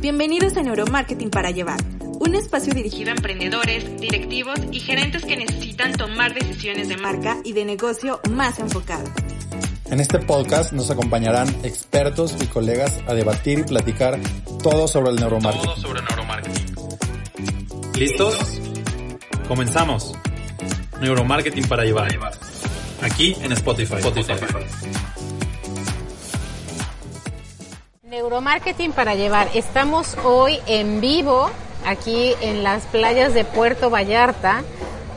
Bienvenidos a Neuromarketing para Llevar, un espacio dirigido a emprendedores, directivos y gerentes que necesitan tomar decisiones de marca y de negocio más enfocadas. En este podcast nos acompañarán expertos y colegas a debatir y platicar todo sobre el neuromarketing. Todo sobre neuromarketing. ¿Listos? Comenzamos. Neuromarketing para llevar. Aquí en Spotify. Spotify. Neuromarketing para llevar. Estamos hoy en vivo aquí en las playas de Puerto Vallarta,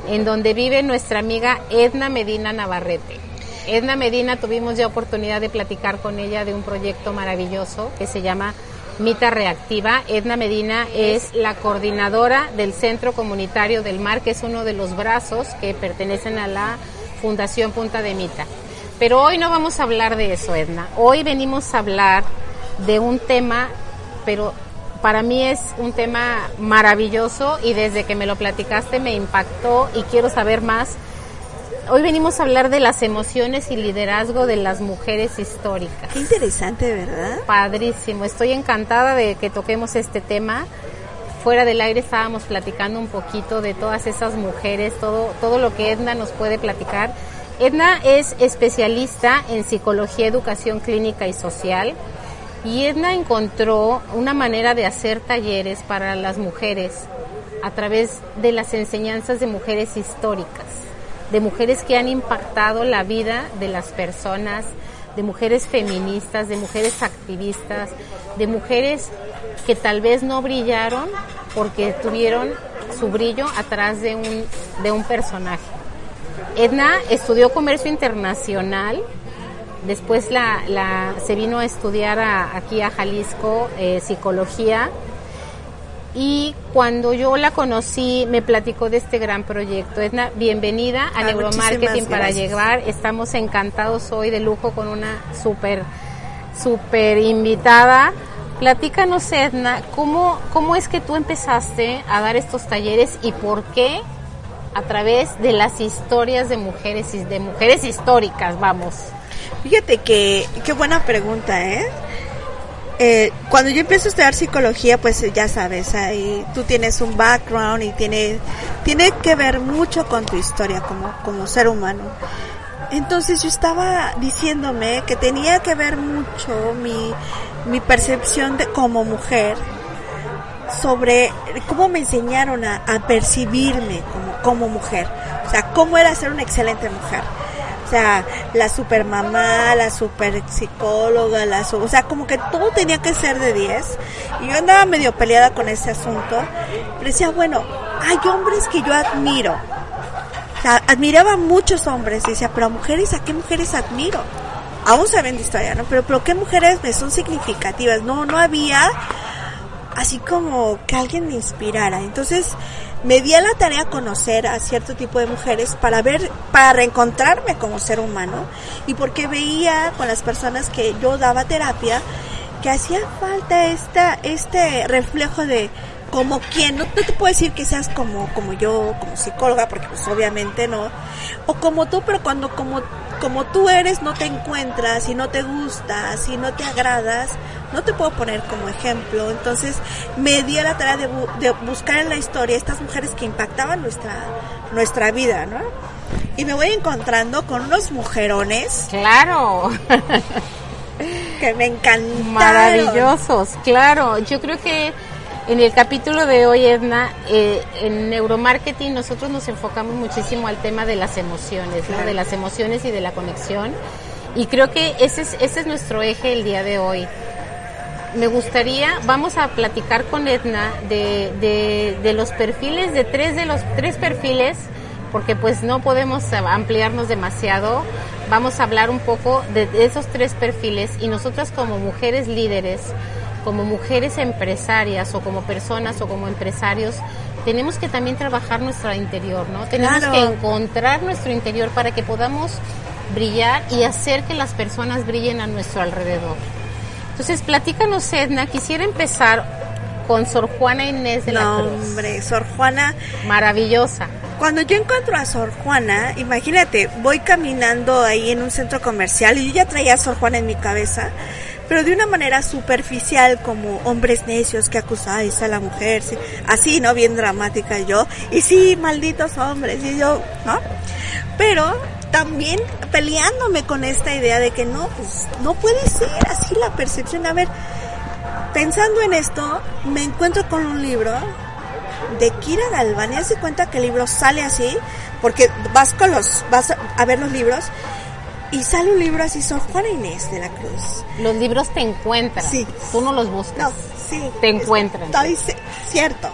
en donde vive nuestra amiga Edna Medina Navarrete. Edna Medina tuvimos ya oportunidad de platicar con ella de un proyecto maravilloso que se llama Mita Reactiva. Edna Medina es la coordinadora del Centro Comunitario del Mar, que es uno de los brazos que pertenecen a la Fundación Punta de Mita. Pero hoy no vamos a hablar de eso, Edna. Hoy venimos a hablar de un tema, pero para mí es un tema maravilloso y desde que me lo platicaste me impactó y quiero saber más. Hoy venimos a hablar de las emociones y liderazgo de las mujeres históricas. Qué interesante, ¿verdad? Padrísimo, estoy encantada de que toquemos este tema. Fuera del aire estábamos platicando un poquito de todas esas mujeres, todo, todo lo que Edna nos puede platicar. Edna es especialista en psicología, educación clínica y social y Edna encontró una manera de hacer talleres para las mujeres a través de las enseñanzas de mujeres históricas, de mujeres que han impactado la vida de las personas, de mujeres feministas, de mujeres activistas, de mujeres que tal vez no brillaron porque tuvieron su brillo atrás de un, de un personaje. Edna estudió comercio internacional, Después la, la, se vino a estudiar aquí a Jalisco eh, psicología y cuando yo la conocí me platicó de este gran proyecto. Edna, bienvenida a Ah, Neuromarketing para gracias. llegar. Estamos encantados hoy de lujo con una súper, súper invitada. Platícanos, Edna, ¿cómo, ¿cómo es que tú empezaste a dar estos talleres y por qué a través de las historias de mujeres, y de mujeres históricas, vamos? Fíjate que, qué buena pregunta, ¿eh? Eh, cuando yo empiezo a estudiar psicología, pues eh, ya sabes, ahí tú tienes un background y tiene, tiene que ver mucho con tu historia como, como ser humano. Entonces yo estaba diciéndome que tenía que ver mucho mi, mi percepción de como mujer sobre cómo me enseñaron a, a percibirme como, como mujer. O sea, cómo era ser una excelente mujer. Sea, la super mamá, la super psicóloga, la o sea, como que todo tenía que ser de 10. Y yo andaba medio peleada con ese asunto. Pero decía, bueno, hay hombres que yo admiro. O sea, admiraba a muchos hombres. Decía, pero a mujeres, ¿a qué mujeres admiro? Aún sabiendo historia, ¿no? Pero, pero ¿qué mujeres me son significativas? No, no había así como que alguien me inspirara. Entonces me di a la tarea conocer a cierto tipo de mujeres para ver, para reencontrarme como ser humano y porque veía con las personas que yo daba terapia que hacía falta esta, este reflejo de como quien, no, no te puedo decir que seas como, como yo, como psicóloga, porque pues obviamente no, o como tú, pero cuando como, como tú eres no te encuentras y no te gustas y no te agradas, no te puedo poner como ejemplo. Entonces me di a la tarea de, bu- de buscar en la historia estas mujeres que impactaban nuestra, nuestra vida, ¿no? Y me voy encontrando con unos mujerones Claro, que me encantaron. maravillosos, claro. Yo creo que en el capítulo de hoy, Edna, eh, en neuromarketing nosotros nos enfocamos muchísimo al tema de las emociones, ¿no? De las emociones y de la conexión. Y creo que ese es, ese es nuestro eje el día de hoy. Me gustaría, vamos a platicar con Edna de, de, de los perfiles, de tres de los tres perfiles, porque pues no podemos ampliarnos demasiado. Vamos a hablar un poco de, de esos tres perfiles y nosotras como mujeres líderes, como mujeres empresarias o como personas o como empresarios, tenemos que también trabajar nuestro interior, ¿no? Tenemos Claro. que encontrar nuestro interior para que podamos brillar y hacer que las personas brillen a nuestro alrededor. Entonces, platícanos, Edna. Quisiera empezar con Sor Juana Inés de la No, Cruz. hombre, Sor Juana, Maravillosa. Cuando yo encuentro a Sor Juana, imagínate, voy caminando ahí en un centro comercial y yo ya traía a Sor Juana en mi cabeza, pero de una manera superficial, como hombres necios que acusáis a la mujer, sí, así, ¿no? Bien dramática yo, y sí, malditos hombres, y yo, ¿no? Pero también peleándome con esta idea de que no, pues no puede ser así la percepción. A ver, pensando en esto, me encuentro con un libro de Kira Galván y hace cuenta que el libro sale así, porque vas con los, vas a ver los libros y sale un libro así, Sor Juana Inés de la Cruz. Los libros te encuentran. Sí. Tú no los buscas. No, sí. Te encuentran. Estoy ci- cierto.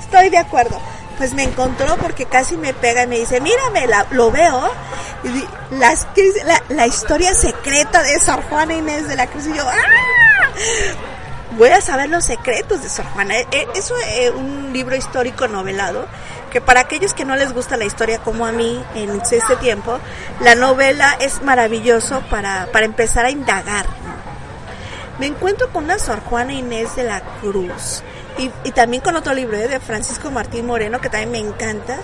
Estoy de acuerdo. Pues me encontró porque casi me pega y me dice, mírame, lo veo. La, historia secreta de Sor Juana Inés de la Cruz. Y yo, ¡ah! Voy a saber los secretos de Sor Juana. Eh, eh, Es eh, un libro histórico novelado que para aquellos que no les gusta la historia como a mí en este tiempo, la novela es maravilloso para, para empezar a indagar. me encuentro con una Sor Juana Inés de la Cruz y, y también con otro libro ¿eh? de Francisco Martín Moreno que también me encanta.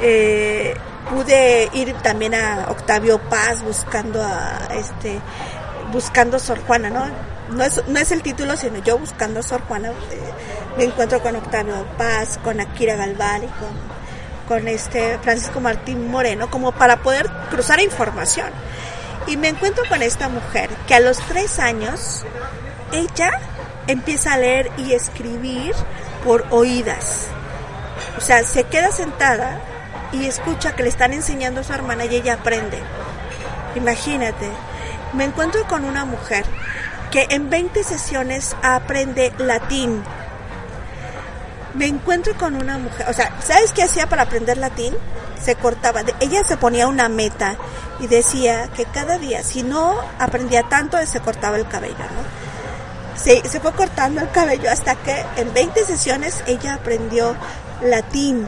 Eh, pude ir también a Octavio Paz buscando a este buscando Sor Juana, ¿no? No es, no es el título, sino yo buscando Sor Juana. eh, me encuentro con Octavio Paz, con Akira Galván y con, con este Francisco Martín Moreno, como para poder cruzar información. Y me encuentro con esta mujer que a los tres años ella empieza a leer y escribir por oídas. O sea, se queda sentada y escucha que le están enseñando a su hermana y ella aprende. Imagínate, me encuentro con una mujer que en 20 sesiones aprende latín. Me encuentro con una mujer, o sea, ¿sabes qué hacía para aprender latín? Se cortaba, ella se ponía una meta y decía que cada día, si no aprendía tanto, se cortaba el cabello, ¿no? Se, fue cortando el cabello hasta que en 20 sesiones ella aprendió latín.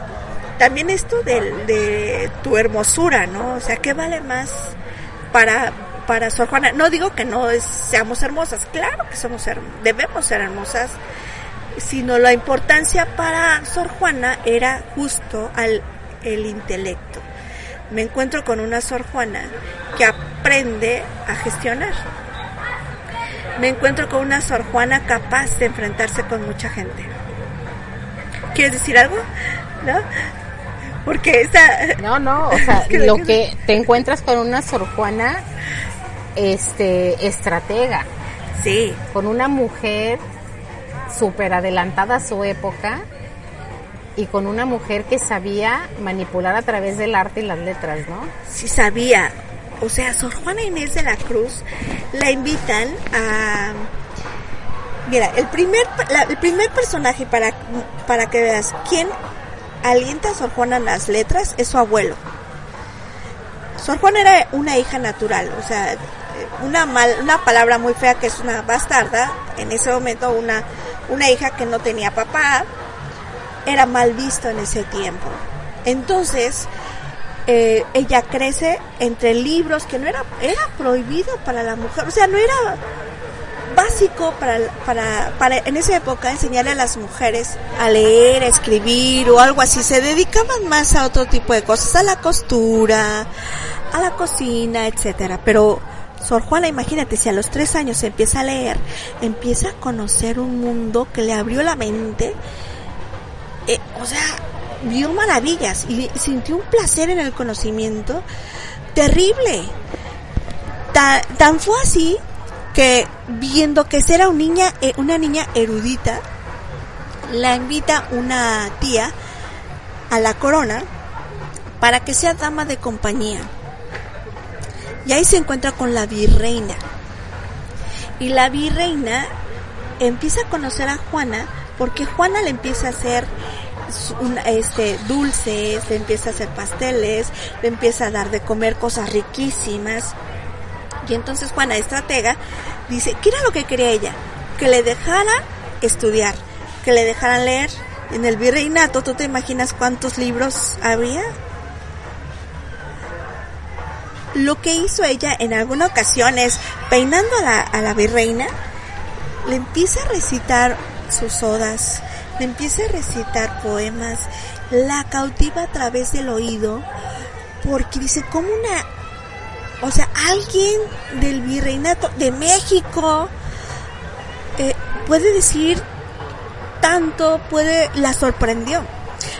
También esto del- de, tu hermosura, ¿no? O sea, ¿qué vale más para, para Sor Juana? No digo que no seamos hermosas, claro que somos debemos ser hermosas, sino la importancia para Sor Juana era justo al el intelecto. Me encuentro con una Sor Juana que aprende a gestionar. Me encuentro con una Sor Juana capaz de enfrentarse con mucha gente. ¿Quieres decir algo? ¿No? Porque esa... No, no, o sea, lo que te encuentras con una Sor Juana este estratega, Sí, con una mujer súper adelantada a su época y con una mujer que sabía manipular a través del arte y las letras, ¿no? sí sabía. O sea, Sor Juana Inés de la Cruz la invitan a... Mira, el primer, la- el primer personaje para, para que veas quién alienta a Sor Juana en las letras es su abuelo. Sor Juana era una hija natural, o sea, una mal, una palabra muy fea que es una bastarda, en ese momento una, una hija que no tenía papá, era mal visto en ese tiempo. Entonces, eh, ella crece entre libros que no era, era prohibido para la mujer, o sea, no era básico para, para, para en esa época enseñarle a las mujeres a leer, a escribir o algo así. Se dedicaban más a otro tipo de cosas, a la costura, a la cocina, etcétera. Pero Sor Juana, imagínate, si a los tres años empieza a leer, empieza a conocer un mundo que le abrió la mente, eh, o sea, vio maravillas y sintió un placer en el conocimiento terrible. Ta- tan fue así que viendo que era eh, una niña erudita, la invita una tía a la corona para que sea dama de compañía. Y ahí se encuentra con la virreina. Y la virreina empieza a conocer a Juana porque Juana le empieza a hacer una- este dulces, le empieza a hacer pasteles, le empieza a dar de comer cosas riquísimas. Y entonces Juana, estratega, dice, ¿qué era lo que quería ella? Que le dejara estudiar, que le dejaran leer. En el virreinato, ¿tú te imaginas cuántos libros había? Lo que hizo ella en alguna ocasión es, peinando a la, a la virreina, le empieza a recitar sus odas, empieza a recitar poemas, la cautiva a través del oído, porque dice, como una, o sea, alguien del virreinato de México eh, puede decir tanto, puede, la sorprendió.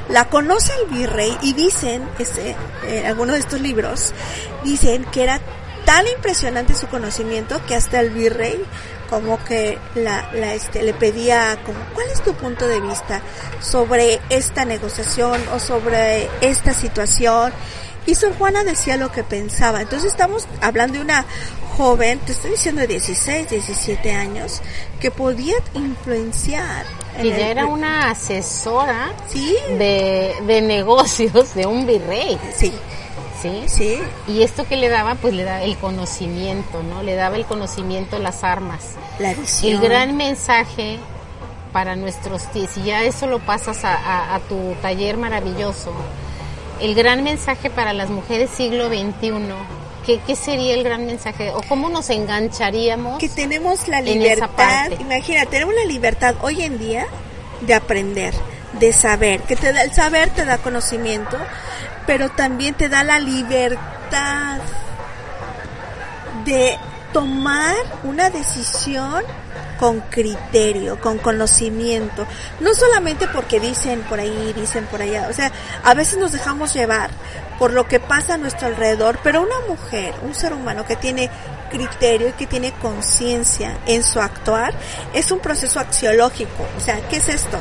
La conoce el virrey y dicen, este, en algunos de estos libros, dicen que era tan impresionante su conocimiento que hasta el virrey como que la, la este, le pedía como cuál es tu punto de vista sobre esta negociación o sobre esta situación y Sor Juana decía lo que pensaba entonces estamos hablando de una joven te estoy diciendo de 16 17 años que podía influenciar y ya era una asesora ¿Sí? de, de negocios de un virrey. sí ¿sí? sí Y esto que le daba, pues le daba el conocimiento, ¿no? Le daba el conocimiento, las armas. la visión El gran mensaje para nuestros tíos, y ya eso lo pasas a, a- a tu taller maravilloso, el gran mensaje para las mujeres siglo XXI, ¿qué, qué sería el gran mensaje? ¿O cómo nos engancharíamos? que tenemos la libertad, imagina, tenemos la libertad hoy en día de aprender, de saber, que te da el saber te da conocimiento, pero también te da la libertad de tomar una decisión con criterio, con conocimiento, no solamente porque dicen por ahí, dicen por allá, o sea, a veces nos dejamos llevar por lo que pasa a nuestro alrededor, pero una mujer, un ser humano que tiene criterio y que tiene conciencia en su actuar, es un proceso axiológico, o sea, ¿qué es esto?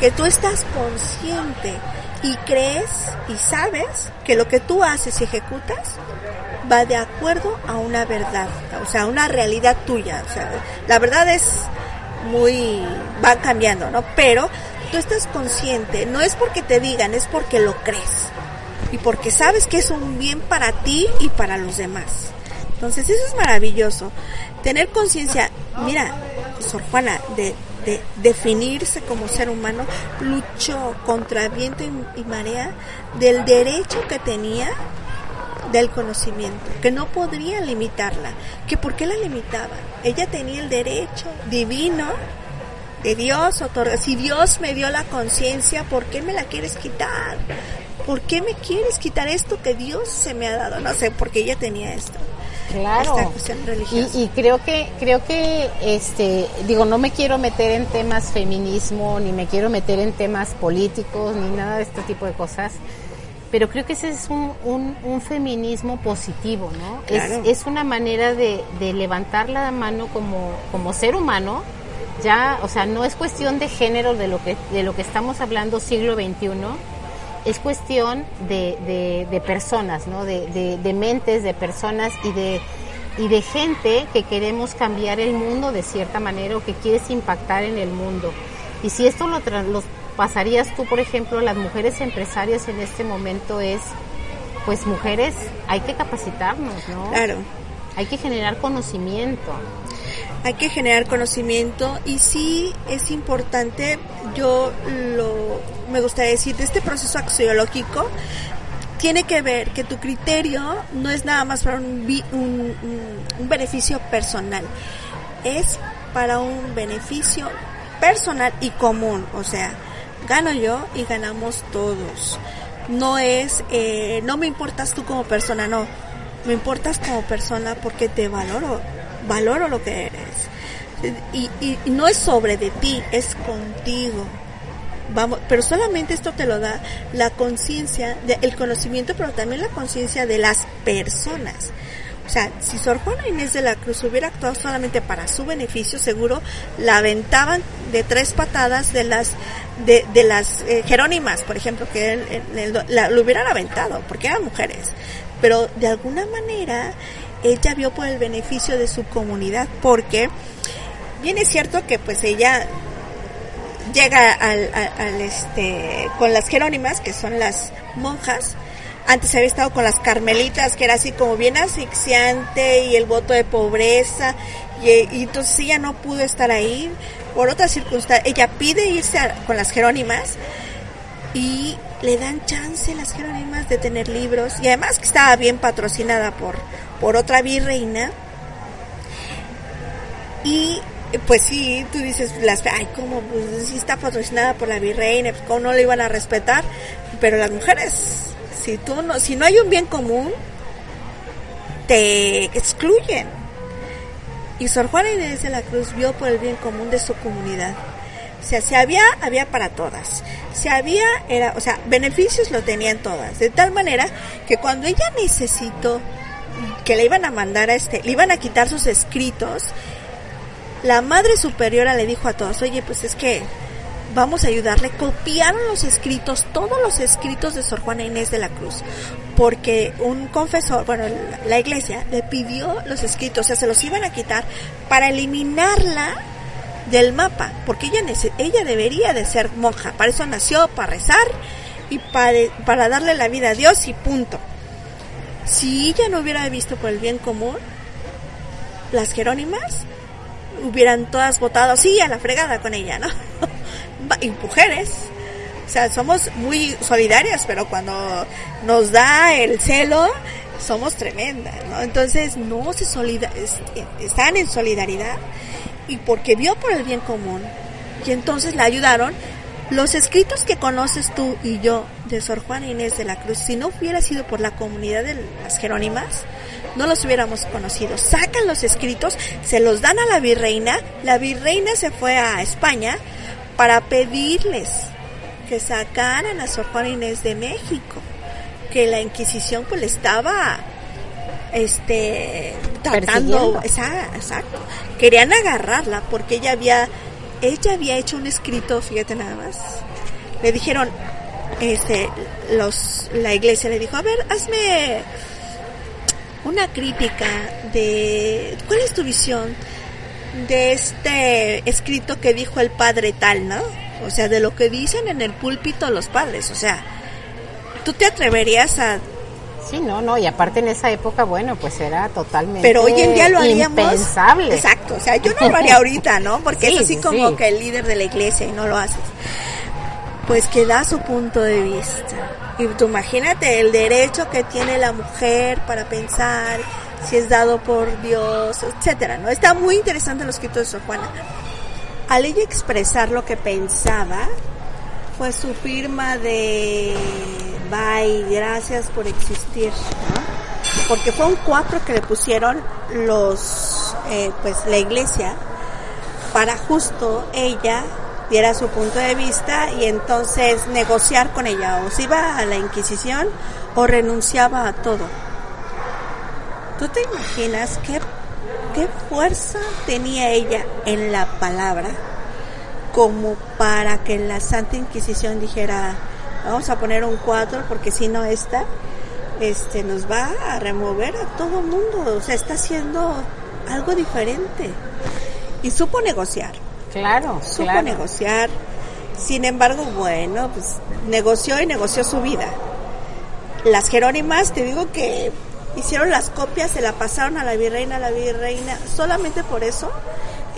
Que tú estás consciente y crees y sabes que lo que tú haces y ejecutas va de acuerdo a una verdad, o sea, una realidad tuya. O sea, la verdad es muy, va cambiando, ¿no? Pero tú estás consciente, no es porque te digan, es porque lo crees. Y porque sabes que es un bien para ti y para los demás. Entonces eso es maravilloso. Tener conciencia, mira, Sor Juana, de, de definirse como ser humano, luchó contra viento y, marea del derecho que tenía del conocimiento, que no podría limitarla, que por qué la limitaban. Ella tenía el derecho divino de Dios, otorga. Si Dios me dio la conciencia, ¿por qué me la quieres quitar? ¿Por qué me quieres quitar esto que Dios se me ha dado? No sé, porque ella tenía esto. Claro. Esta cuestión religiosa. Y, y creo que creo que este digo no me quiero meter en temas feminismo ni me quiero meter en temas políticos ni nada de este tipo de cosas pero creo que ese es un, un, un feminismo positivo no Claro. es, es una manera de, de levantar la mano como como ser humano ya o sea no es cuestión de género de lo que de lo que estamos hablando siglo XXI es cuestión de, de, de personas, ¿no? De, de, mentes, de personas y de, y de gente que queremos cambiar el mundo de cierta manera o que quieres impactar en el mundo. Y si esto lo, lo pasarías tú, por ejemplo, a las mujeres empresarias en este momento es, pues mujeres, hay que capacitarnos, ¿no? Claro. Hay que generar conocimiento. Hay que generar conocimiento y sí es importante, yo lo, me gustaría decir, de este proceso axiológico, tiene que ver que tu criterio no es nada más para un, un beneficio personal, es para un beneficio personal y común, o sea, gano yo y ganamos todos. No es, eh, no me importas tú como persona, no, me importas como persona porque te valoro, valoro lo que eres. Y, y, no es sobre de ti, es contigo. Vamos, pero solamente esto te lo da la conciencia, el conocimiento, pero también la conciencia de las personas. O sea, si Sor Juana Inés de la Cruz hubiera actuado solamente para su beneficio, seguro la aventaban de tres patadas de las de, de las eh, Jerónimas, por ejemplo, que el- la, lo hubieran aventado, porque eran mujeres. Pero de alguna manera ella vio por el beneficio de su comunidad, porque bien es cierto que pues ella llega al, al- al, este con las Jerónimas, que son las monjas. Antes había estado con las carmelitas, que era así como bien asfixiante y el voto de pobreza. Y, entonces ella no pudo estar ahí por otra circunstancia. Ella pide irse a- con las Jerónimas y le dan chance las Jerónimas de tener libros. Y además que estaba bien patrocinada por, por otra virreina. Y pues sí, tú dices, las, ay, ¿cómo? Pues si está patrocinada por la virreina, pues ¿cómo no le iban a respetar? Pero las mujeres, si tú no, si no hay un bien común, te excluyen. Y Sor Juana Inés de la Cruz vio por el bien común de su comunidad. O sea, si había, había para todas. Si había, era, o sea, beneficios lo tenían todas. De tal manera que cuando ella necesitó que le iban a mandar a este, le iban a quitar sus escritos, la madre superiora le dijo a todos, oye, pues es que vamos a ayudarle. Copiaron los escritos, todos los escritos de Sor Juana Inés de la Cruz, porque un confesor, bueno, la iglesia le pidió los escritos, o sea, se los iban a quitar para eliminarla del mapa, porque ella, ella debería de ser monja, para eso nació, para rezar y para, para darle la vida a Dios y punto. Si ella no hubiera visto por el bien común, las Jerónimas hubieran todas votado sí a la fregada con ella, ¿no? y mujeres, o sea, somos muy solidarias, pero cuando nos da el celo, somos tremendas, ¿no? Entonces, no se solida están en solidaridad y porque vio por el bien común. Y entonces la ayudaron. Los escritos que conoces tú y yo de Sor Juana Inés de la Cruz, si no hubiera sido por la comunidad de las Jerónimas, no los hubiéramos conocido. Sacan los escritos, se los dan a la virreina, la virreina se fue a España para pedirles que sacaran a Sor Juana Inés de México, que la Inquisición pues le estaba este tratando exacto. Querían agarrarla porque ella había ella había hecho un escrito fíjate nada más. Le dijeron este los la iglesia le dijo a ver hazme una crítica de cuál es tu visión de este escrito que dijo el padre tal no o sea de lo que dicen en el púlpito los padres o sea tú te atreverías a Sí, no, no, y aparte en esa época, bueno, pues era totalmente Pero hoy en día lo haríamos. Impensable. Exacto, o sea, yo no lo haría ahorita, ¿no? Porque es así como que el líder de la iglesia y no lo haces. Pues que da su punto de vista. Y tú imagínate el derecho que tiene la mujer para pensar si es dado por Dios, etcétera, ¿no? Está muy interesante los escritos de Sor Juana. Al ella expresar lo que pensaba, fue su firma de bye, gracias por existir, Porque fue un cuatro que le pusieron los, eh, pues la iglesia, para justo ella diera su punto de vista y entonces negociar con ella, o se iba a la Inquisición o renunciaba a todo. ¿Tú te imaginas qué, qué fuerza tenía ella en la palabra como para que la Santa Inquisición dijera, vamos a poner un 4 porque si no esta este nos va a remover a todo mundo, o sea, está haciendo algo diferente. Y supo negociar. Claro, supo negociar. Sin embargo, bueno, pues negoció y negoció su vida. Las Jerónimas, te digo que hicieron las copias, se la pasaron a la virreina, a la virreina, solamente por eso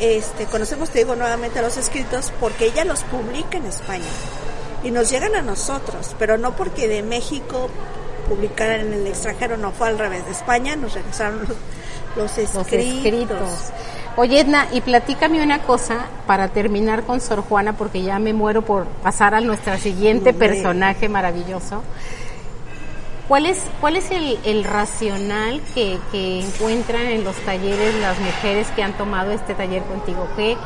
este, conocemos, te digo nuevamente, los escritos porque ella los publica en España y nos llegan a nosotros, pero no porque de México publicaran en el extranjero, no fue al revés, de España nos regresaron los, escritos. Oye Edna, y platícame una cosa para terminar con Sor Juana, porque ya me muero por pasar a nuestra siguiente personaje maravilloso. ¿Cuál es, cuál es el, el racional que, que, encuentran en los talleres las mujeres que han tomado este taller contigo? ¿Qué,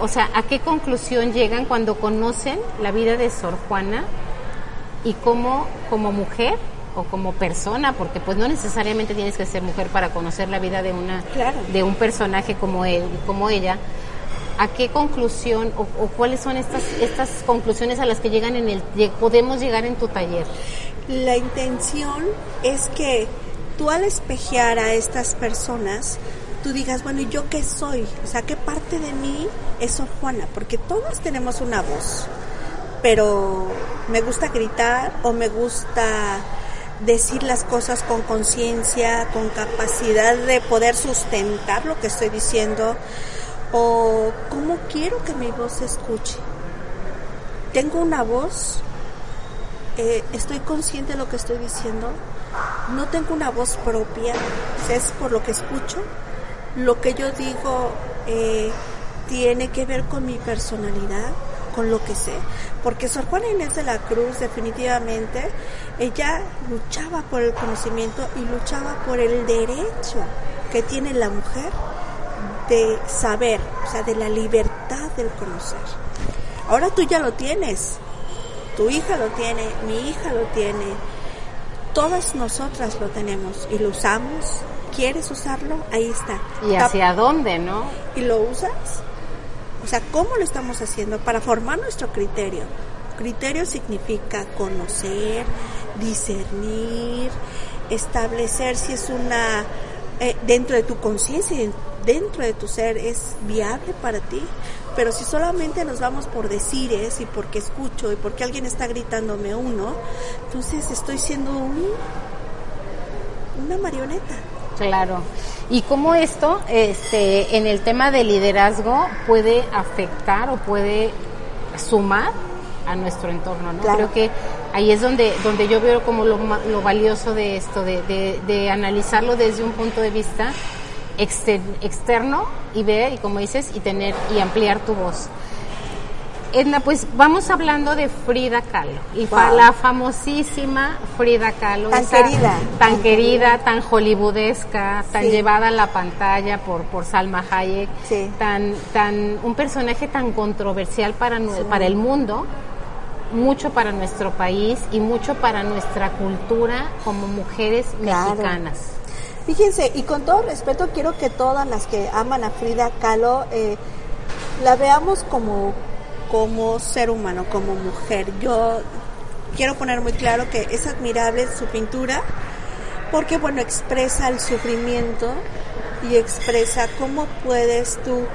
o sea, ¿a qué conclusión llegan cuando conocen la vida de Sor Juana y cómo como mujer o como persona, porque pues no necesariamente tienes que ser mujer para conocer la vida de una de un personaje como él, como ella. ¿A qué conclusión o, cuáles son estas estas conclusiones a las que llegan en el podemos llegar en tu taller? La intención es que tú al espejear a estas personas tú digas, bueno, ¿y yo qué soy? O sea, ¿qué parte de mí es Sor Juana? Porque todos tenemos una voz, pero me gusta gritar o me gusta decir las cosas con conciencia, con capacidad de poder sustentar lo que estoy diciendo o cómo quiero que mi voz se escuche. Tengo una voz, eh, estoy consciente de lo que estoy diciendo, no tengo una voz propia, es por lo que escucho, lo que yo digo eh, tiene que ver con mi personalidad, con lo que sé. Porque Sor Juana Inés de la Cruz definitivamente, ella luchaba por el conocimiento y luchaba por el derecho que tiene la mujer de saber, o sea, de la libertad del conocer. Ahora tú ya lo tienes, tu hija lo tiene, mi hija lo tiene, todas nosotras lo tenemos y lo usamos. ¿Quieres usarlo? Ahí está. ¿Y hacia dónde, no? ¿Y lo usas? O sea, ¿cómo lo estamos haciendo? Para formar nuestro criterio. Criterio significa conocer, discernir, establecer si es una, eh, dentro de tu conciencia y dentro de tu ser, es viable para ti. Pero si solamente nos vamos por decires y porque escucho y porque alguien está gritándome uno, entonces estoy siendo un, una marioneta. Claro. Y cómo esto, este, en el tema de liderazgo, puede afectar o puede sumar a nuestro entorno, ¿no? Creo que ahí es donde, donde yo veo como lo, lo valioso de esto, de, de, de, analizarlo desde un punto de vista externo y ver, y como dices, y tener y ampliar tu voz. Edna, pues vamos hablando de Frida Kahlo, y la famosísima Frida Kahlo. Tan querida. Tan querida, tan hollywoodesca, tan llevada a la pantalla por, por Salma Hayek, tan, tan, un personaje tan controversial para, para el mundo, mucho para nuestro país y mucho para nuestra cultura como mujeres mexicanas. Fíjense, y con todo respeto, quiero que todas las que aman a Frida Kahlo eh, la veamos como como ser humano, como mujer. Yo quiero poner muy claro que es admirable su pintura porque, bueno, expresa el sufrimiento y expresa cómo puedes tú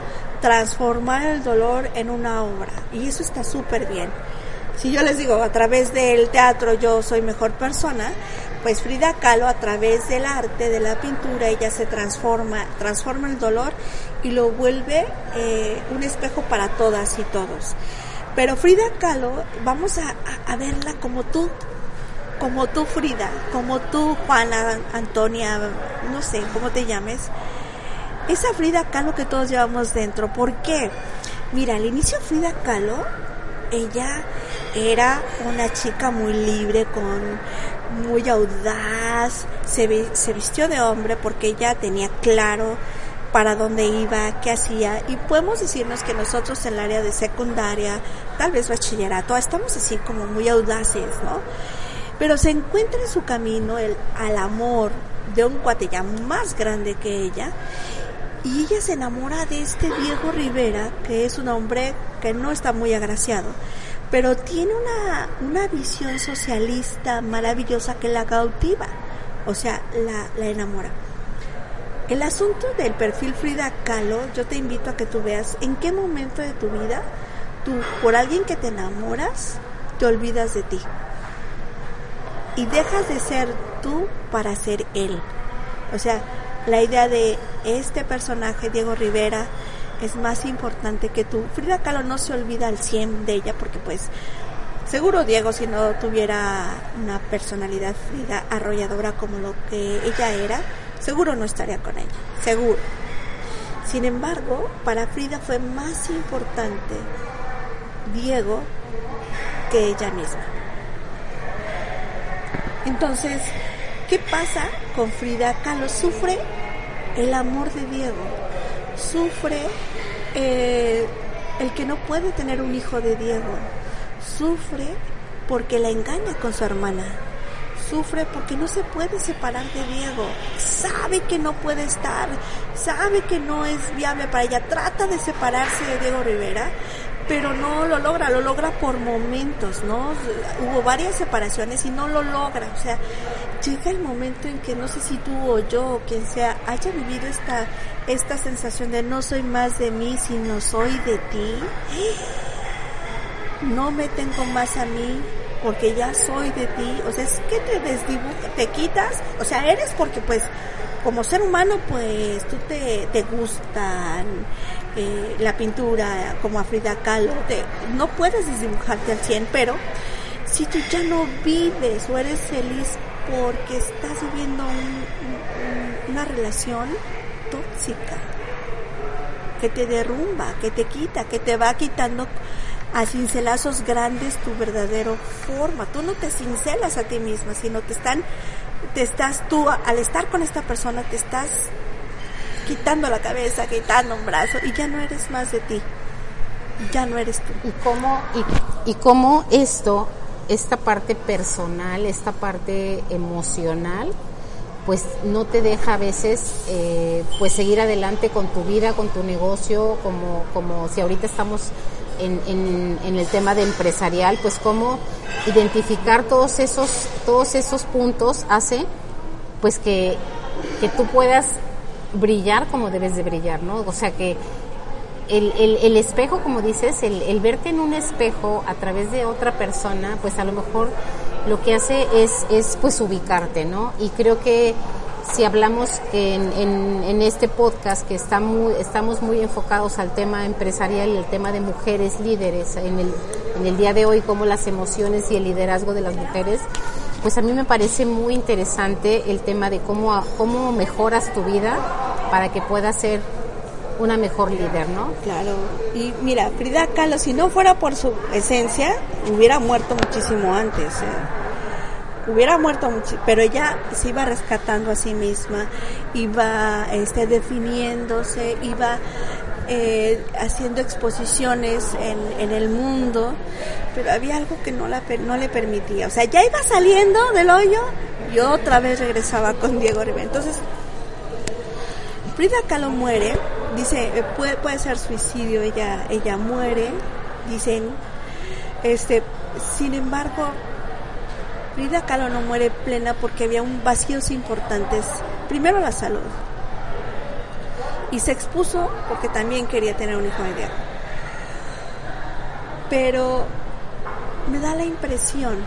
transformar el dolor en una obra. Y eso está súper bien. Si yo les digo, a través del teatro yo soy mejor persona, pues Frida Kahlo a través del arte, de la pintura, ella se transforma, transforma el dolor y lo vuelve eh, un espejo para todas y todos. Pero Frida Kahlo, vamos a, verla como tú, como tú Frida, como tú Juana, Antonia, no sé, cómo te llames. Esa Frida Kahlo que todos llevamos dentro. ¿Por qué? Mira, al inicio Frida Kahlo, ella era una chica muy libre, con muy audaz, se, se vistió de hombre porque ella tenía claro para dónde iba, qué hacía y podemos decirnos que nosotros en el área de secundaria, tal vez bachillerato, estamos así como muy audaces, ¿no? Pero se encuentra en su camino el, al amor de un cuate ya más grande que ella y ella se enamora de este Diego Rivera, que es un hombre que no está muy agraciado, pero tiene una, una visión socialista maravillosa que la cautiva, o sea, la, la enamora. El asunto del perfil Frida Kahlo, yo te invito a que tú veas en qué momento de tu vida tú, por alguien que te enamoras, te olvidas de ti. Y dejas de ser tú para ser él. O sea, la idea de este personaje, Diego Rivera, es más importante que tú. Frida Kahlo no se olvida al 100 de ella porque pues seguro Diego si no tuviera una personalidad Frida arrolladora como lo que ella era, seguro no estaría con ella, seguro. Sin embargo, para Frida fue más importante Diego que ella misma. Entonces, ¿qué pasa con Frida Kahlo? Sufre el amor de Diego, sufre eh, el que no puede tener un hijo de Diego, sufre porque la engaña con su hermana sufre porque no se puede separar de Diego. Sabe que no puede estar, sabe que no es viable para ella. Trata de separarse de Diego Rivera, pero no lo logra, lo logra por momentos, ¿no? Hubo varias separaciones y no lo logra. O sea, llega el momento en que no sé si tú o yo o quien sea haya vivido esta, esta sensación de no soy más de mí, sino soy de ti. No me tengo más a mí, porque ya soy de ti, o sea, es que te desdibujas, te quitas, o sea, eres porque pues como ser humano pues tú te, te gustan eh, la pintura como a Frida Kahlo, te, no puedes desdibujarte al 100, pero si tú ya no vives o eres feliz porque estás viviendo una relación tóxica, tóxica, que te derrumba, que te quita, que te va quitando a cincelazos grandes tu verdadero forma. Tú no te cincelas a ti misma, sino te están, te estás tú, al estar con esta persona, te estás quitando la cabeza, quitando un brazo y ya no eres más de ti. Ya no eres tú. Y cómo, y, y cómo esto, esta parte personal, esta parte emocional, pues no te deja a veces eh, pues seguir adelante con tu vida, con tu negocio, como, como si ahorita estamos en, en, el tema de empresarial, pues cómo identificar todos esos, todos esos puntos hace pues que, que tú puedas brillar como debes de brillar, ¿no? O sea que el, el, espejo, como dices, el, verte en un espejo a través de otra persona, pues a lo mejor lo que hace es, es pues ubicarte, ¿no? Y creo que si hablamos en, en, en, este podcast que está muy, estamos muy enfocados al tema empresarial y el tema de mujeres líderes en el, en el día de hoy, como las emociones y el liderazgo de las mujeres, pues a mí me parece muy interesante el tema de cómo, cómo mejoras tu vida para que puedas ser una mejor líder, ¿no? Claro. Y mira, Frida Kahlo, si no fuera por su esencia, hubiera muerto muchísimo antes. ¿eh? Hubiera muerto mucho, pero ella se iba rescatando a sí misma, iba este, definiéndose, iba eh, haciendo exposiciones en, en, el mundo, pero había algo que no, la, no le permitía. O sea, ya iba saliendo del hoyo y otra vez regresaba con Diego Rivera. Entonces, Frida Kahlo muere, dice, eh, puede, puede ser suicidio, ella, ella muere, dicen, este, sin embargo, Frida Kahlo no muere plena porque había un vacíos importantes. Primero la salud, y se expuso porque también quería tener un hijo de Diego. Pero me da la impresión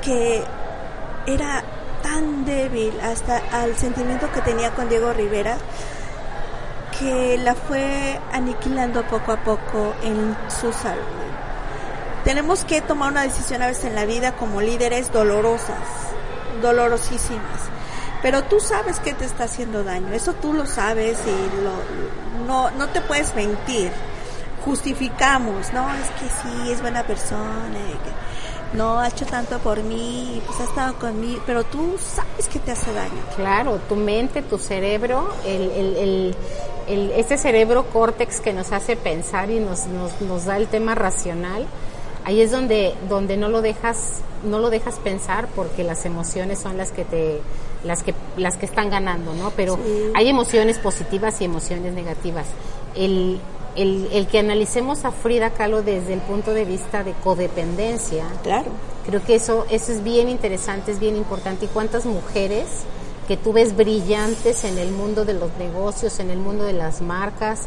que era tan débil hasta al sentimiento que tenía con Diego Rivera que la fue aniquilando poco a poco en su salud. Tenemos que tomar una decisión a veces en la vida como líderes dolorosas, dolorosísimas pero tú sabes que te está haciendo daño, eso tú lo sabes y lo, no, no te puedes mentir. Justificamos, no, es que sí, es buena persona, no ha hecho tanto por mí, pues ha estado conmigo, pero tú sabes que te hace daño. Claro, tu mente, tu cerebro, el, el, el, el este cerebro córtex que nos hace pensar y nos, nos, nos da el tema racional, ahí es donde, donde no lo dejas, no lo dejas pensar porque las emociones son las que te, las que, las que están ganando, ¿no? Pero hay emociones positivas y emociones negativas. El, el, el, que analicemos a Frida Kahlo desde el punto de vista de codependencia, claro. creo que eso, eso es bien interesante, es bien importante. ¿Y cuántas mujeres que tú ves brillantes en el mundo de los negocios, en el mundo de las marcas,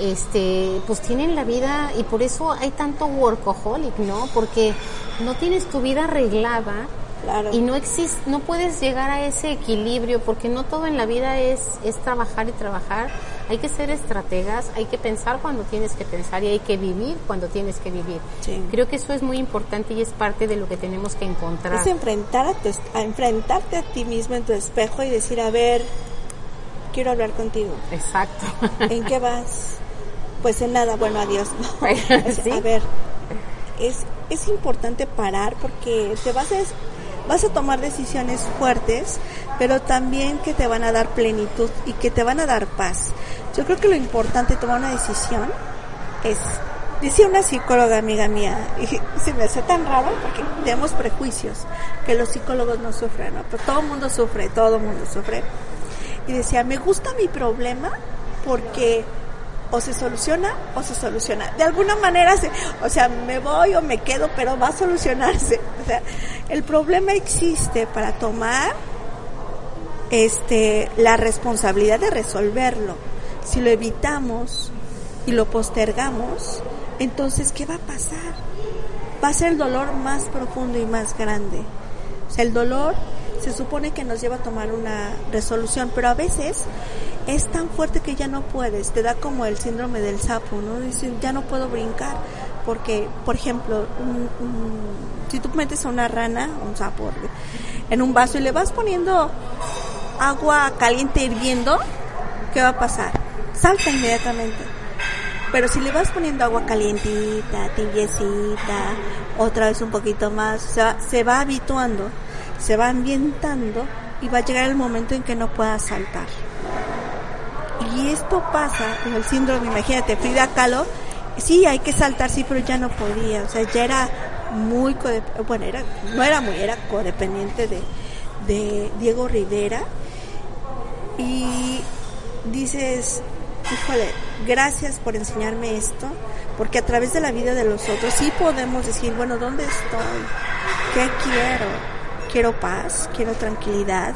este, pues tienen la vida y por eso hay tanto workaholic, ¿no? Porque no tienes tu vida arreglada claro. y no existe, no puedes llegar a ese equilibrio porque no todo en la vida es, es trabajar y trabajar. Hay que ser estrategas, hay que pensar cuando tienes que pensar y hay que vivir cuando tienes que vivir. Sí. Creo que eso es muy importante y es parte de lo que tenemos que encontrar. Es enfrentar a, tu, a enfrentarte a ti mismo en tu espejo y decir, a ver, quiero hablar contigo. Exacto. ¿En qué vas? Pues en nada, bueno, adiós. No. ¿Sí? A ver, es, es importante parar porque te vas a, vas a tomar decisiones fuertes, pero también que te van a dar plenitud y que te van a dar paz. Yo creo que lo importante tomar una decisión es, decía una psicóloga amiga mía, y se me hace tan raro porque tenemos prejuicios, que los psicólogos no sufren, ¿no? Pero todo el mundo sufre, todo el mundo sufre. Y decía, me gusta mi problema porque o se soluciona o se soluciona. De alguna manera, o sea, me voy o me quedo, pero va a solucionarse. O sea, el problema existe para tomar este la responsabilidad de resolverlo. Si lo evitamos y lo postergamos, entonces ¿qué va a pasar? Va a ser el dolor más profundo y más grande. O sea, el dolor se supone que nos lleva a tomar una resolución, pero a veces es tan fuerte que ya no puedes, te da como el síndrome del sapo, ¿no? Dicen, ya no puedo brincar, porque, por ejemplo, si tú metes a una rana, un sapo, en un vaso y le vas poniendo agua caliente hirviendo, ¿qué va a pasar? Salta inmediatamente. Pero si le vas poniendo agua calientita, tibiecita, otra vez un poquito más, se va, se va habituando, se va ambientando y va a llegar el momento en que no pueda saltar. Y esto pasa con el síndrome, imagínate, Frida Kahlo, sí, hay que saltar, sí, pero ya no podía, o sea, ya era muy, bueno, era, no era muy, era codependiente de, de Diego Rivera. Y dices, híjole, gracias por enseñarme esto, porque a través de la vida de los otros sí podemos decir, bueno, ¿dónde estoy? ¿Qué quiero? Quiero paz, quiero tranquilidad.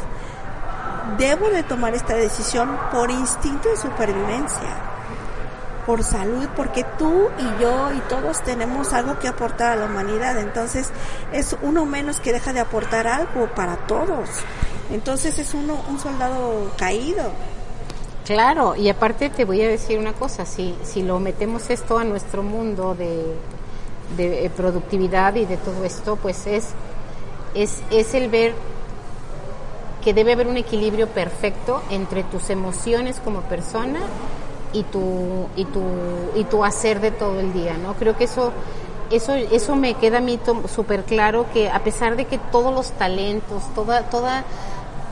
Debo de tomar esta decisión por instinto de supervivencia por salud, porque tú y yo y todos tenemos algo que aportar a la humanidad. Entonces es uno menos que deja de aportar algo para todos. Entonces es uno un soldado caído. Claro, y aparte te voy a decir una cosa, si, si lo metemos esto a nuestro mundo de, de eh, productividad y de todo esto, pues es, es, es el ver que debe haber un equilibrio perfecto entre tus emociones como persona y tu, y tu, y tu hacer de todo el día, ¿no? Creo que eso, eso, eso me queda a mí súper claro que a pesar de que todos los talentos, toda, toda,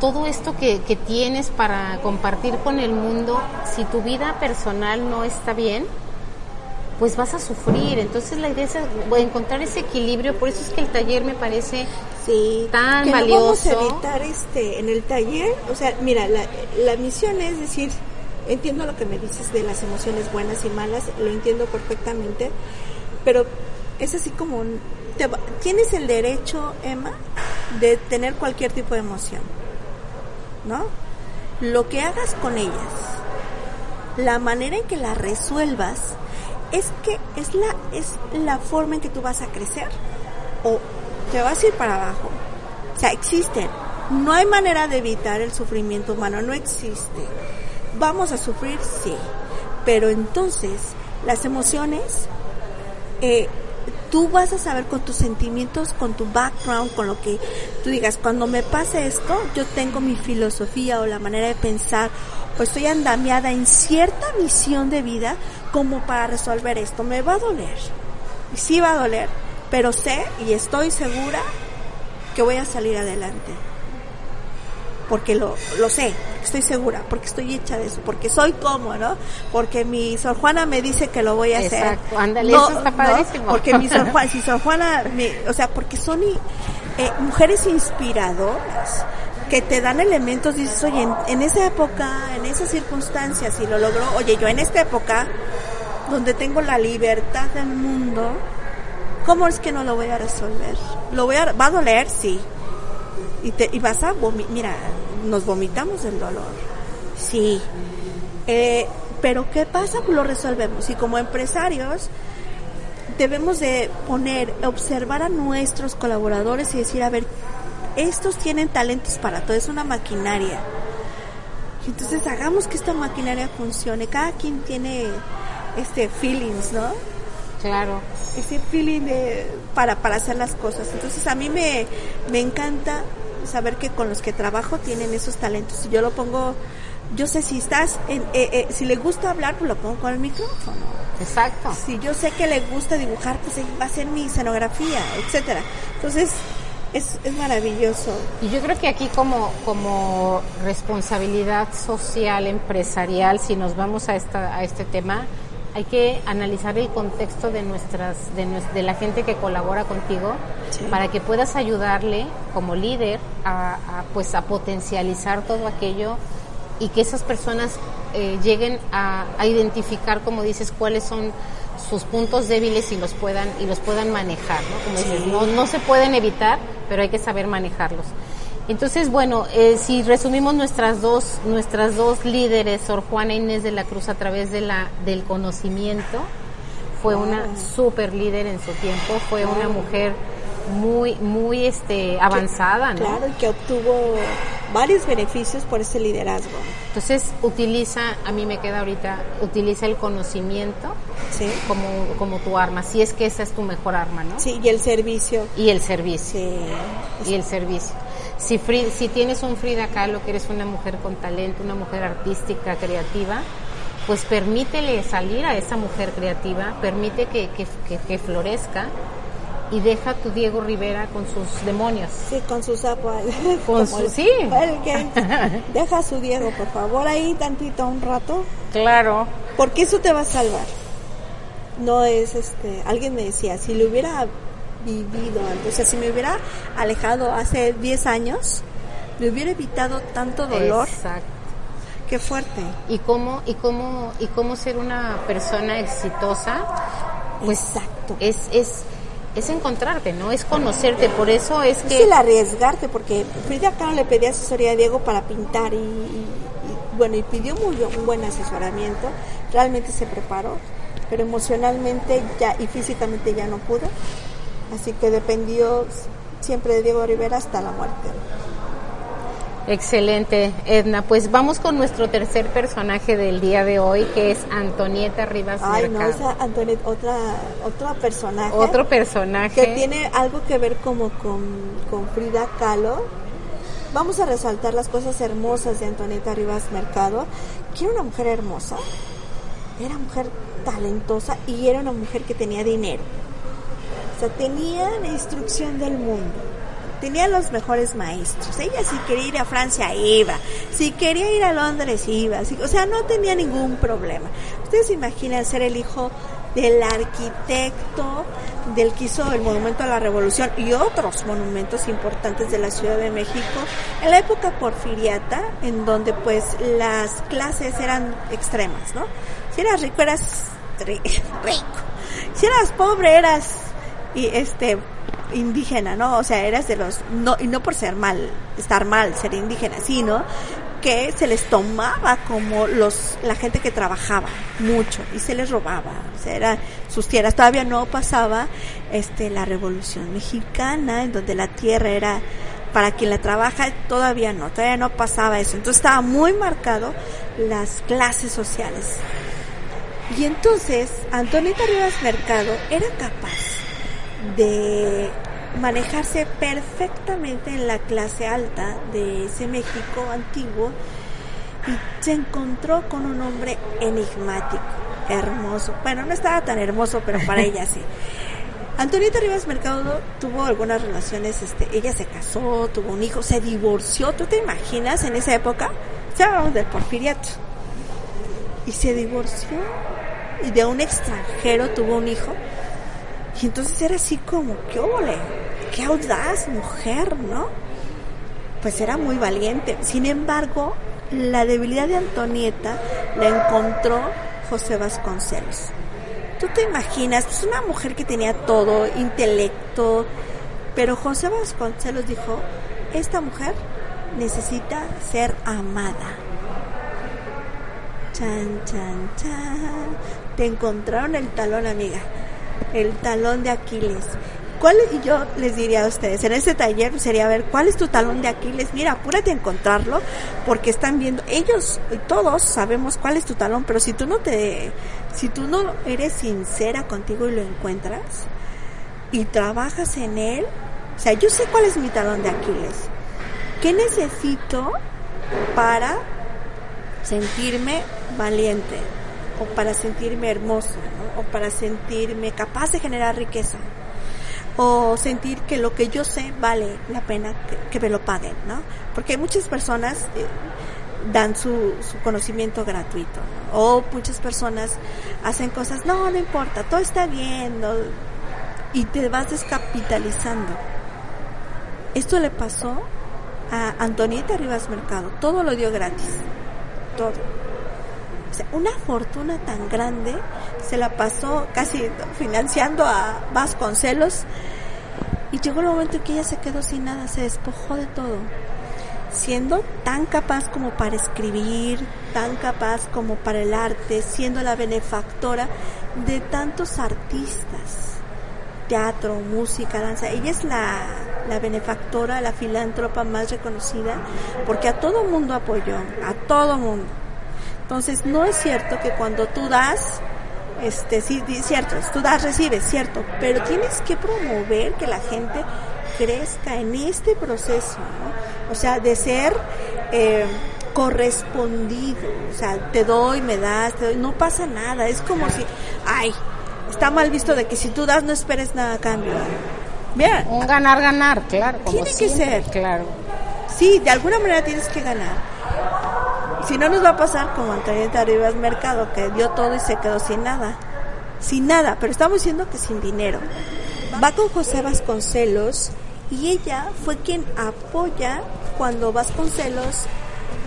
todo esto que, que tienes para compartir con el mundo, si tu vida personal no está bien, pues vas a sufrir. Entonces la idea es encontrar ese equilibrio, por eso es que el taller me parece sí, tan que valioso. No vamos a evitar este en el taller, o sea, mira, la, la misión es decir, entiendo lo que me dices de las emociones buenas y malas, lo entiendo perfectamente, pero es así como tienes el derecho, Emma, de tener cualquier tipo de emoción, ¿no? Lo que hagas con ellas, la manera en que las resuelvas, es que es la es la forma en que tú vas a crecer o te vas a ir para abajo. O sea, existen. No hay manera de evitar el sufrimiento humano, no existe vamos a sufrir, sí, pero entonces las emociones, eh, tú vas a saber con tus sentimientos, con tu background, con lo que tú digas, cuando me pase esto, yo tengo mi filosofía o la manera de pensar, o estoy andamiada en cierta misión de vida como para resolver esto. Me va a doler, sí va a doler, pero sé y estoy segura que voy a salir adelante porque lo, lo sé, estoy segura, porque estoy hecha de eso, porque soy como, ¿no? Porque mi Sor Juana me dice que lo voy a hacer. Exacto, ándale, eso está padrísimo. Porque mi Sor Juana, si Sor Juana, o sea, porque son eh, mujeres inspiradoras que te dan elementos, dices, oye, en, en, esa época, en esas circunstancias, y lo logró, oye, yo en esta época, donde tengo la libertad del mundo, ¿cómo es que no lo voy a resolver? ¿Lo voy a, va a doler? Sí, y, te, y vas a vomitar, mira, nos vomitamos del dolor. Sí. Eh, pero ¿qué pasa? Pues lo resolvemos. Y como empresarios debemos de poner, observar a nuestros colaboradores y decir, a ver, estos tienen talentos para todo, es una maquinaria. Entonces hagamos que esta maquinaria funcione. Cada quien tiene este feelings, ¿no? Claro. Ese feeling de, para, para hacer las cosas. Entonces a mí me, me encanta saber que con los que trabajo tienen esos talentos. Si yo lo pongo, yo sé si estás, en, eh, eh, si le gusta hablar, pues lo pongo con el micrófono. Exacto. Si yo sé que le gusta dibujar, pues va a ser mi escenografía, etcétera. Entonces, es, es maravilloso. Y yo creo que aquí como, como responsabilidad social, empresarial, si nos vamos a, esta, a este tema, hay que analizar el contexto de nuestras de, de la gente que colabora contigo para que puedas ayudarle como líder a, pues a potencializar todo aquello y que esas personas eh, lleguen a, identificar como dices cuáles son sus puntos débiles y los puedan y los puedan manejar no como dices no, no se pueden evitar pero hay que saber manejarlos entonces, bueno, eh, si resumimos nuestras dos, nuestras dos líderes, Sor Juana Inés de la Cruz, a través de la, del conocimiento, fue una super líder en su tiempo, fue una mujer muy, muy este, avanzada, ¿no? Claro, y que obtuvo varios beneficios por ese liderazgo. Entonces, utiliza, a mí me queda ahorita, utiliza el conocimiento sí. como, como tu arma, si es que esa es tu mejor arma, ¿no? Sí, y el servicio. Y el servicio. Sí. Y el servicio. Si, si tienes un Frida Kahlo, que eres una mujer con talento, una mujer artística, creativa, pues permítele salir a esa mujer creativa, permite que, que, florezca y deja a tu Diego Rivera con sus demonios. Sí, con su sapo. Con su, sí. deja a su Diego, por favor, ahí tantito, un rato. Claro. Porque eso te va a salvar. No es, este, alguien me decía, si le hubiera vivido antes, o sea, si me hubiera alejado hace 10 años, me hubiera evitado tanto dolor. Exacto Qué fuerte. Y cómo, y cómo, y cómo ser una persona exitosa, pues Exacto. es, es, es encontrarte, ¿no? Es conocerte, por eso es que... Es el arriesgarte, porque Frida Kahlo le pedía asesoría a Diego para pintar y, bueno, y pidió muy, un buen asesoramiento, realmente se preparó, pero emocionalmente ya y físicamente ya no pudo, así que dependió siempre de Diego Rivera hasta la muerte. Excelente, Edna. Pues vamos con nuestro tercer personaje del día de hoy, que es Antonieta Rivas Ay, no, esa Antonieta, otra, otro personaje. Otro personaje. Que tiene algo que ver como con, con Frida Kahlo. Vamos a resaltar las cosas hermosas de Antonieta Rivas Mercado, que era una mujer hermosa, era mujer talentosa y era una mujer que tenía dinero. O sea, tenía instrucción del mundo tenía los mejores maestros. Ella si quería ir a Francia iba, si quería ir a Londres iba, o sea, no tenía ningún problema. Ustedes se imaginan ser el hijo del arquitecto del que hizo el Monumento a la Revolución y otros monumentos importantes de la Ciudad de México en la época porfiriata, en donde pues las clases eran extremas, ¿no? Si eras rico eras rico, si eras pobre eras y este indígena, ¿no? O sea, eras de los, no, y no por ser mal, estar mal, ser indígena, sino que se les tomaba como los, la gente que trabajaba mucho y se les robaba, o sea, eran sus tierras. Todavía no pasaba, este, la revolución mexicana, en donde la tierra era para quien la trabaja, todavía no, todavía no pasaba eso. Entonces estaba muy marcado las clases sociales. Y entonces, Antonieta Rivas Mercado era capaz de manejarse perfectamente en la clase alta de ese México antiguo y se encontró con un hombre enigmático, hermoso. Bueno, no estaba tan hermoso, pero para ella sí. Antonieta Rivas Mercado tuvo algunas relaciones, este, ella se casó, tuvo un hijo, se divorció, ¿tú te imaginas en esa época? Se hablamos del porfiriato. Y se divorció y de un extranjero tuvo un hijo y entonces era así como, qué ole, qué audaz mujer, ¿no? Pues era muy valiente. Sin embargo, la debilidad de Antonieta la encontró José Vasconcelos. Tú te imaginas, pues una mujer que tenía todo, intelecto, pero José Vasconcelos dijo, esta mujer necesita ser amada. Chan, chan, chan. Te encontraron el talón, amiga el talón de Aquiles. ¿Cuál, y yo les diría a ustedes, en este taller sería ver cuál es tu talón de Aquiles. Mira, apúrate a encontrarlo porque están viendo, ellos, todos sabemos cuál es tu talón, pero si tú no te, si tú no eres sincera contigo y lo encuentras y trabajas en él, o sea, yo sé cuál es mi talón de Aquiles. ¿Qué necesito para sentirme valiente o para sentirme hermosa? o para sentirme capaz de generar riqueza o sentir que lo que yo sé vale la pena que, me lo paguen, ¿no? Porque muchas personas eh, dan su, su, conocimiento gratuito o muchas personas hacen cosas, no, no importa, todo está bien y te vas descapitalizando. Esto le pasó a Antonieta Rivas Mercado, todo lo dio gratis, todo una fortuna tan grande se la pasó casi financiando a Vasconcelos y llegó el momento en que ella se quedó sin nada, se despojó de todo, siendo tan capaz como para escribir, tan capaz como para el arte, siendo la benefactora de tantos artistas, teatro, música, danza. Ella es la, la benefactora, la filántropa más reconocida, porque a todo mundo apoyó, a todo mundo entonces, no es cierto que cuando tú das, este, sí, es cierto, tú das, recibes, cierto, pero tienes que promover que la gente crezca en este proceso, ¿no? o sea, de ser eh, correspondido, o sea, te doy, me das, te doy, no pasa nada, es como si, ay, está mal visto de que si tú das no esperes nada a cambio. Bien, Un ganar-ganar, claro. como Tiene que ser. Claro. sí, de alguna manera tienes que ganar. Si no nos va a pasar como Antonieta Rivas Mercado, que dio todo y se quedó sin nada. Sin nada, pero estamos diciendo que sin dinero. Va con José Vasconcelos y ella fue quien apoya cuando Vasconcelos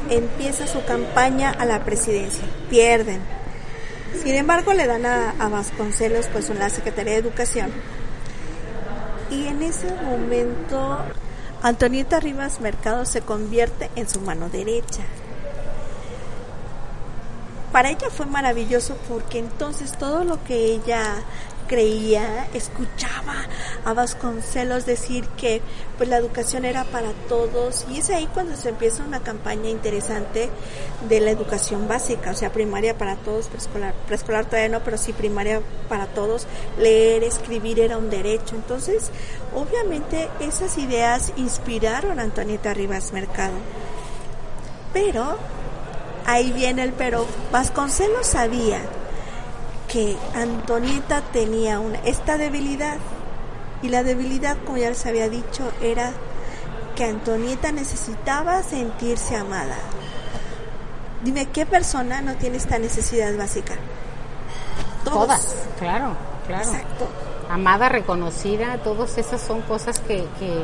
empieza su campaña a la presidencia. Pierden. Sin embargo, le dan a, a Vasconcelos pues en la Secretaría de Educación. Y en ese momento, Antonieta Rivas Mercado se convierte en su mano derecha. Para ella fue maravilloso porque entonces todo lo que ella creía, escuchaba a Vasconcelos decir que pues la educación era para todos y es ahí cuando se empieza una campaña interesante de la educación básica, o sea, primaria para todos, preescolar, preescolar todavía no, pero sí primaria para todos, leer, escribir era un derecho. Entonces, obviamente esas ideas inspiraron a Antonieta Rivas Mercado. Pero ahí viene el pero. Vasconcelos sabía que Antonieta tenía una, esta debilidad. Y la debilidad, como ya les había dicho, era que Antonieta necesitaba sentirse amada. Dime, ¿qué persona no tiene esta necesidad básica? Todos. Todas, claro, claro. Exacto. Amada, reconocida, todas esas son cosas que, que,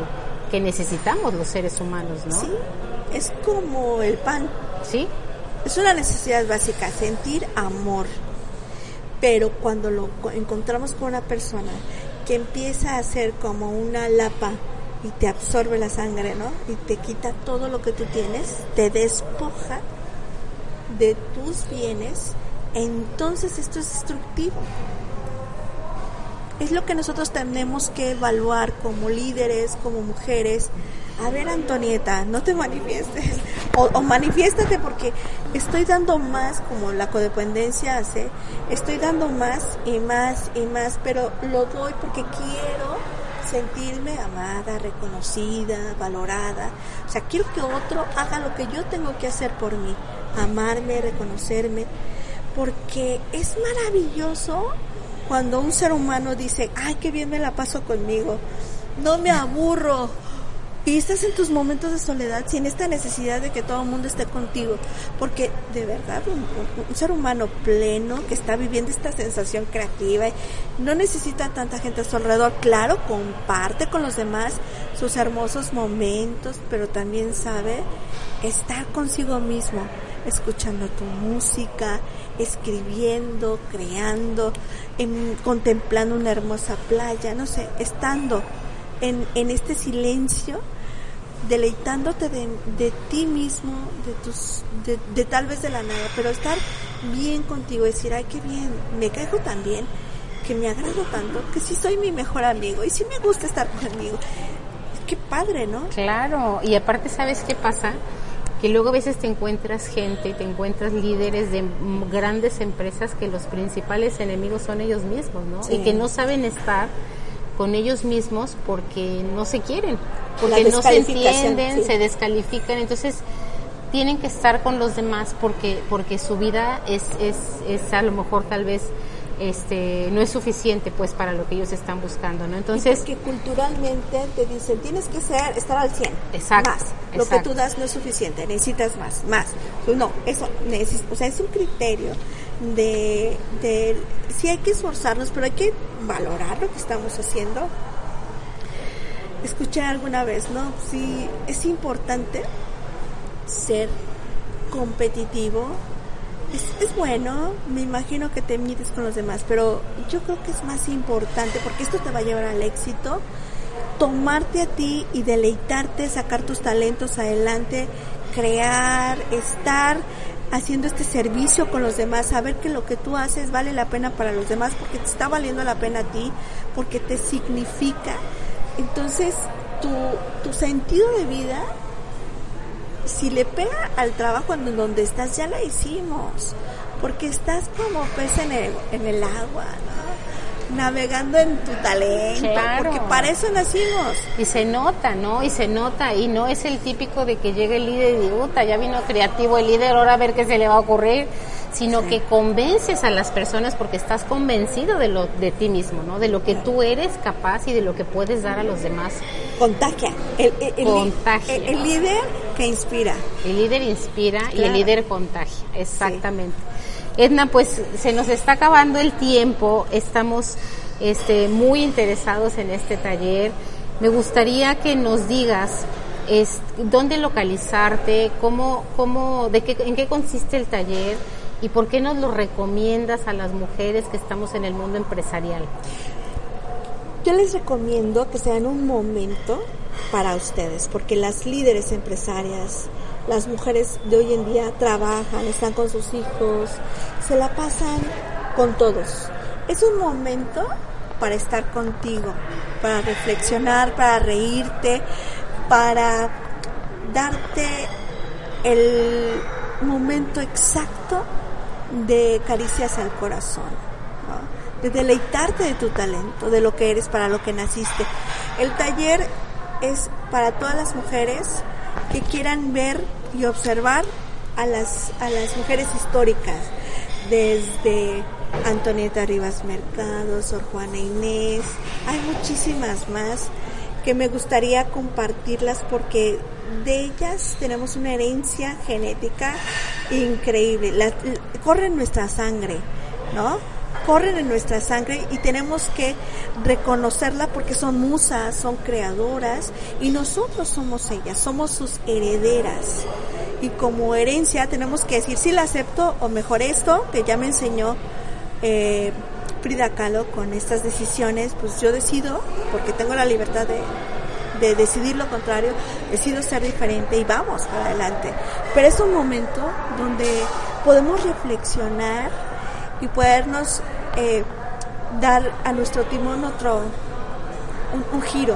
que necesitamos los seres humanos, ¿no? Sí, es como el pan. ¿Sí? Es una necesidad básica, sentir amor. Pero cuando lo co- encontramos con una persona que empieza a ser como una lapa y te absorbe la sangre, ¿no? Y te quita todo lo que tú tienes, te despoja de tus bienes, entonces esto es destructivo. Es lo que nosotros tenemos que evaluar como líderes, como mujeres. A ver, Antonieta, no te manifiestes. O, o manifiéstate porque estoy dando más, como la codependencia hace. Estoy dando más y más y más, pero lo doy porque quiero sentirme amada, reconocida, valorada. O sea, quiero que otro haga lo que yo tengo que hacer por mí. Amarme, reconocerme. Porque es maravilloso cuando un ser humano dice, ay, qué bien me la paso conmigo, no me aburro. Y estás en tus momentos de soledad sin esta necesidad de que todo el mundo esté contigo. Porque de verdad, un, un- ser humano pleno que está viviendo esta sensación creativa, no necesita tanta gente a su alrededor. Claro, comparte con los demás sus hermosos momentos, pero también sabe estar consigo mismo, escuchando tu música, escribiendo, creando, em, contemplando una hermosa playa, no sé, estando en, en este silencio, deleitándote de, de ti mismo, de tus, de, de tal vez de la nada, pero estar bien contigo, decir, ay, qué bien, me caigo tan bien, que me agrado tanto, que sí soy mi mejor amigo y sí me gusta estar conmigo. Qué padre, ¿no? Claro, y aparte, ¿sabes qué pasa? Que luego a veces te encuentras gente, te encuentras líderes de grandes empresas que los principales enemigos son ellos mismos, ¿no? Sí. Y que no saben estar con ellos mismos porque no se quieren, porque no se entienden, sí. se descalifican, entonces tienen que estar con los demás porque porque su vida es es, es a lo mejor tal vez este no es suficiente pues para lo que ellos están buscando, ¿no? Entonces, que culturalmente te dicen, tienes que ser, estar al 100. Exacto, Más. Lo que tú das no es suficiente, necesitas más, más. Pues no, eso, o sea, es un criterio de, de, sí hay que esforzarnos, pero hay que valorar lo que estamos haciendo. Escuché alguna vez, ¿no? Sí, es importante ser competitivo. Es, bueno, me imagino que te mides con los demás, pero yo creo que es más importante porque esto te va a llevar al éxito. Tomarte a ti y deleitarte, sacar tus talentos adelante, crear, estar haciendo este servicio con los demás, saber que lo que tú haces vale la pena para los demás porque te está valiendo la pena a ti, porque te significa. Entonces, tu, tu sentido de vida si le pega al trabajo en donde estás, ya la hicimos. Porque estás como pez en el, en el agua, ¿no? Navegando en tu talento, Claro. porque para eso nacimos. Y se nota, ¿no? Y se nota, y no es el típico de que llega el líder y dice, "Uta, ya vino creativo el líder, ahora a ver qué se le va a ocurrir, sino que convences a las personas porque estás convencido de lo de ti mismo, ¿no? De lo que tú eres capaz y de lo que puedes dar a los demás. Contagia. El, el- el- Contagia. el- líder que inspira. El líder inspira y el líder contagia, exactamente. Edna, pues se nos está acabando el tiempo, estamos este, muy interesados en este taller. Me gustaría que nos digas dónde localizarte, cómo, cómo, de qué, en qué consiste el taller y por qué nos lo recomiendas a las mujeres que estamos en el mundo empresarial. Yo les recomiendo que sean un momento para ustedes, porque las líderes empresarias, las mujeres de hoy en día trabajan, están con sus hijos, se la pasan con todos. Es un momento para estar contigo, para reflexionar, para reírte, para darte el momento exacto de caricias al corazón, de deleitarte de tu talento, de lo que eres, para lo que naciste. El taller es para todas las mujeres que quieran ver y observar a las, a las mujeres históricas, desde Antonieta Rivas Mercado, Sor Juana Inés, hay muchísimas más que me gustaría compartirlas porque de ellas tenemos una herencia genética increíble. La- corre nuestra sangre, ¿no? Corren en nuestra sangre y tenemos que reconocerla porque son musas, son creadoras y nosotros somos ellas, somos sus herederas. Y como herencia tenemos que decir si la acepto o mejor esto que ya me enseñó eh, Frida Kahlo con estas decisiones, pues yo decido, porque tengo la libertad de, de decidir lo contrario, decido ser diferente y vamos para adelante. Pero es un momento donde podemos reflexionar y podernos eh, dar a nuestro timón otro, un, un giro.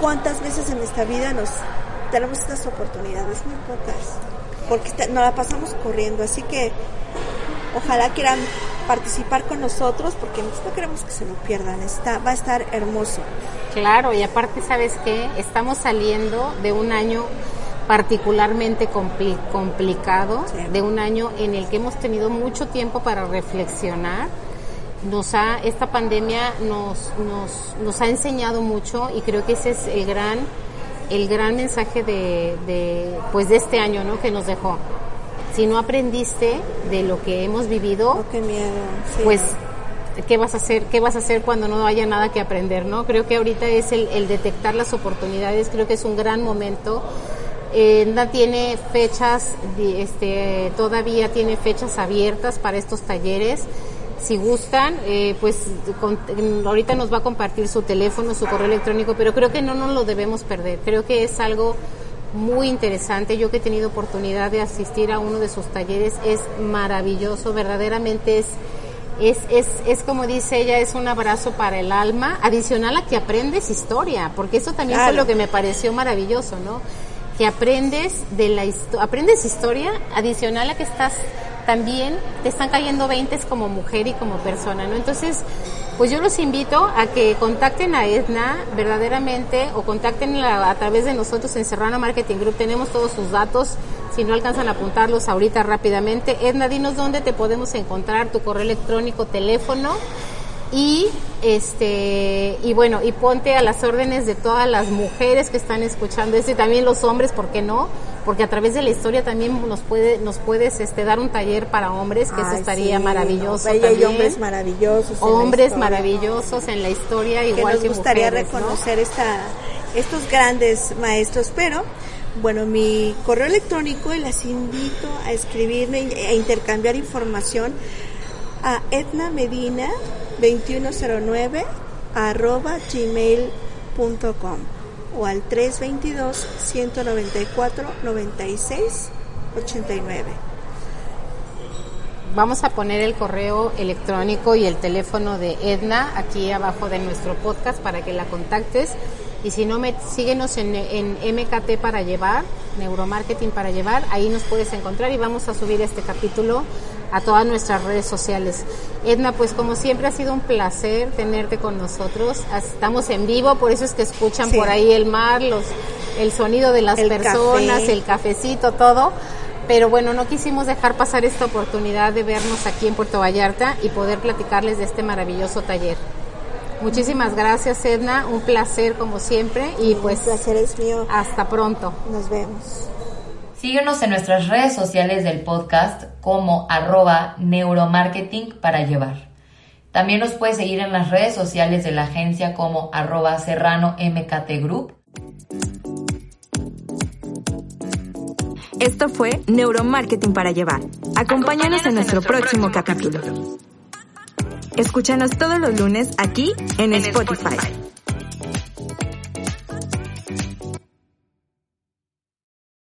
¿Cuántas veces en nuestra vida nos tenemos estas oportunidades? Muy pocas. Porque esta- nos la pasamos corriendo. Así que ojalá quieran participar con nosotros porque no queremos que se lo pierdan. Está, va a estar hermoso. Claro, y aparte, ¿sabes qué? Estamos saliendo de un año particularmente compli- complicado, Sí. de un año en el que hemos tenido mucho tiempo para reflexionar. Nos ha, esta pandemia nos, nos, nos ha enseñado mucho y creo que ese es el gran, el gran mensaje de, de, pues de este año, ¿no? Que nos dejó. Si no aprendiste de lo que hemos vivido, Oh, qué miedo. Sí. pues qué vas a hacer qué vas a hacer cuando no haya nada que aprender no creo que ahorita es el, el detectar las oportunidades creo que es un gran momento eh, NA tiene fechas este todavía tiene fechas abiertas para estos talleres si gustan eh, pues con- ahorita nos va a compartir su teléfono su correo electrónico pero creo que no nos lo debemos perder creo que es algo muy interesante. Yo que he tenido oportunidad de asistir a uno de sus talleres es maravilloso, verdaderamente es es, es, es como dice ella, es un abrazo para el alma, adicional a que aprendes historia, porque eso también Claro. fue lo que me pareció maravilloso, ¿no? Que aprendes de la histo- aprendes historia, adicional a que estás también, te están cayendo 20 como mujer y como persona, ¿no? Entonces, pues yo los invito a que contacten a Edna verdaderamente o contactenla a través de nosotros en Serrano Marketing Group. Tenemos todos sus datos. Si no alcanzan a apuntarlos ahorita rápidamente. Edna, dinos dónde te podemos encontrar, tu correo electrónico, teléfono. Y este y bueno, y ponte a las órdenes de todas las mujeres que están escuchando esto y también los hombres, ¿por qué no? Porque a través de la historia también nos puede nos puedes este dar un taller para hombres, que eso estaría sí, maravilloso no, hay hombres maravillosos. en hombres historia. maravillosos en la historia que igual nos que gustaría mujeres, ¿no? reconocer esta, estos grandes maestros, pero bueno, mi correo electrónico y las invito a escribirme e a intercambiar información a Edna Medina 2109 arroba gmail.com o al 322 194 96 89. Vamos a poner el correo electrónico y el teléfono de Edna aquí abajo de nuestro podcast para que la contactes. Y si no, me, síguenos en, en MKT para llevar, Neuromarketing para llevar. Ahí nos puedes encontrar y vamos a subir este capítulo a todas nuestras redes sociales. Edna, pues como siempre ha sido un placer tenerte con nosotros. Estamos en vivo, por eso es que escuchan por ahí el mar, los, el sonido de las personas, el cafecito, todo. Pero bueno, no quisimos dejar pasar esta oportunidad de vernos aquí en Puerto Vallarta y poder platicarles de este maravilloso taller. Muchísimas gracias, Edna. Un placer como siempre y pues el placer es mío. Hasta pronto. Nos vemos. Síguenos en nuestras redes sociales del podcast como arroba neuromarketing para llevar. También nos puedes seguir en las redes sociales de la agencia como arroba serrano mkt group. Esto fue Neuromarketing para llevar. Acompáñanos en nuestro próximo capítulo. Escúchanos todos los lunes aquí en Spotify.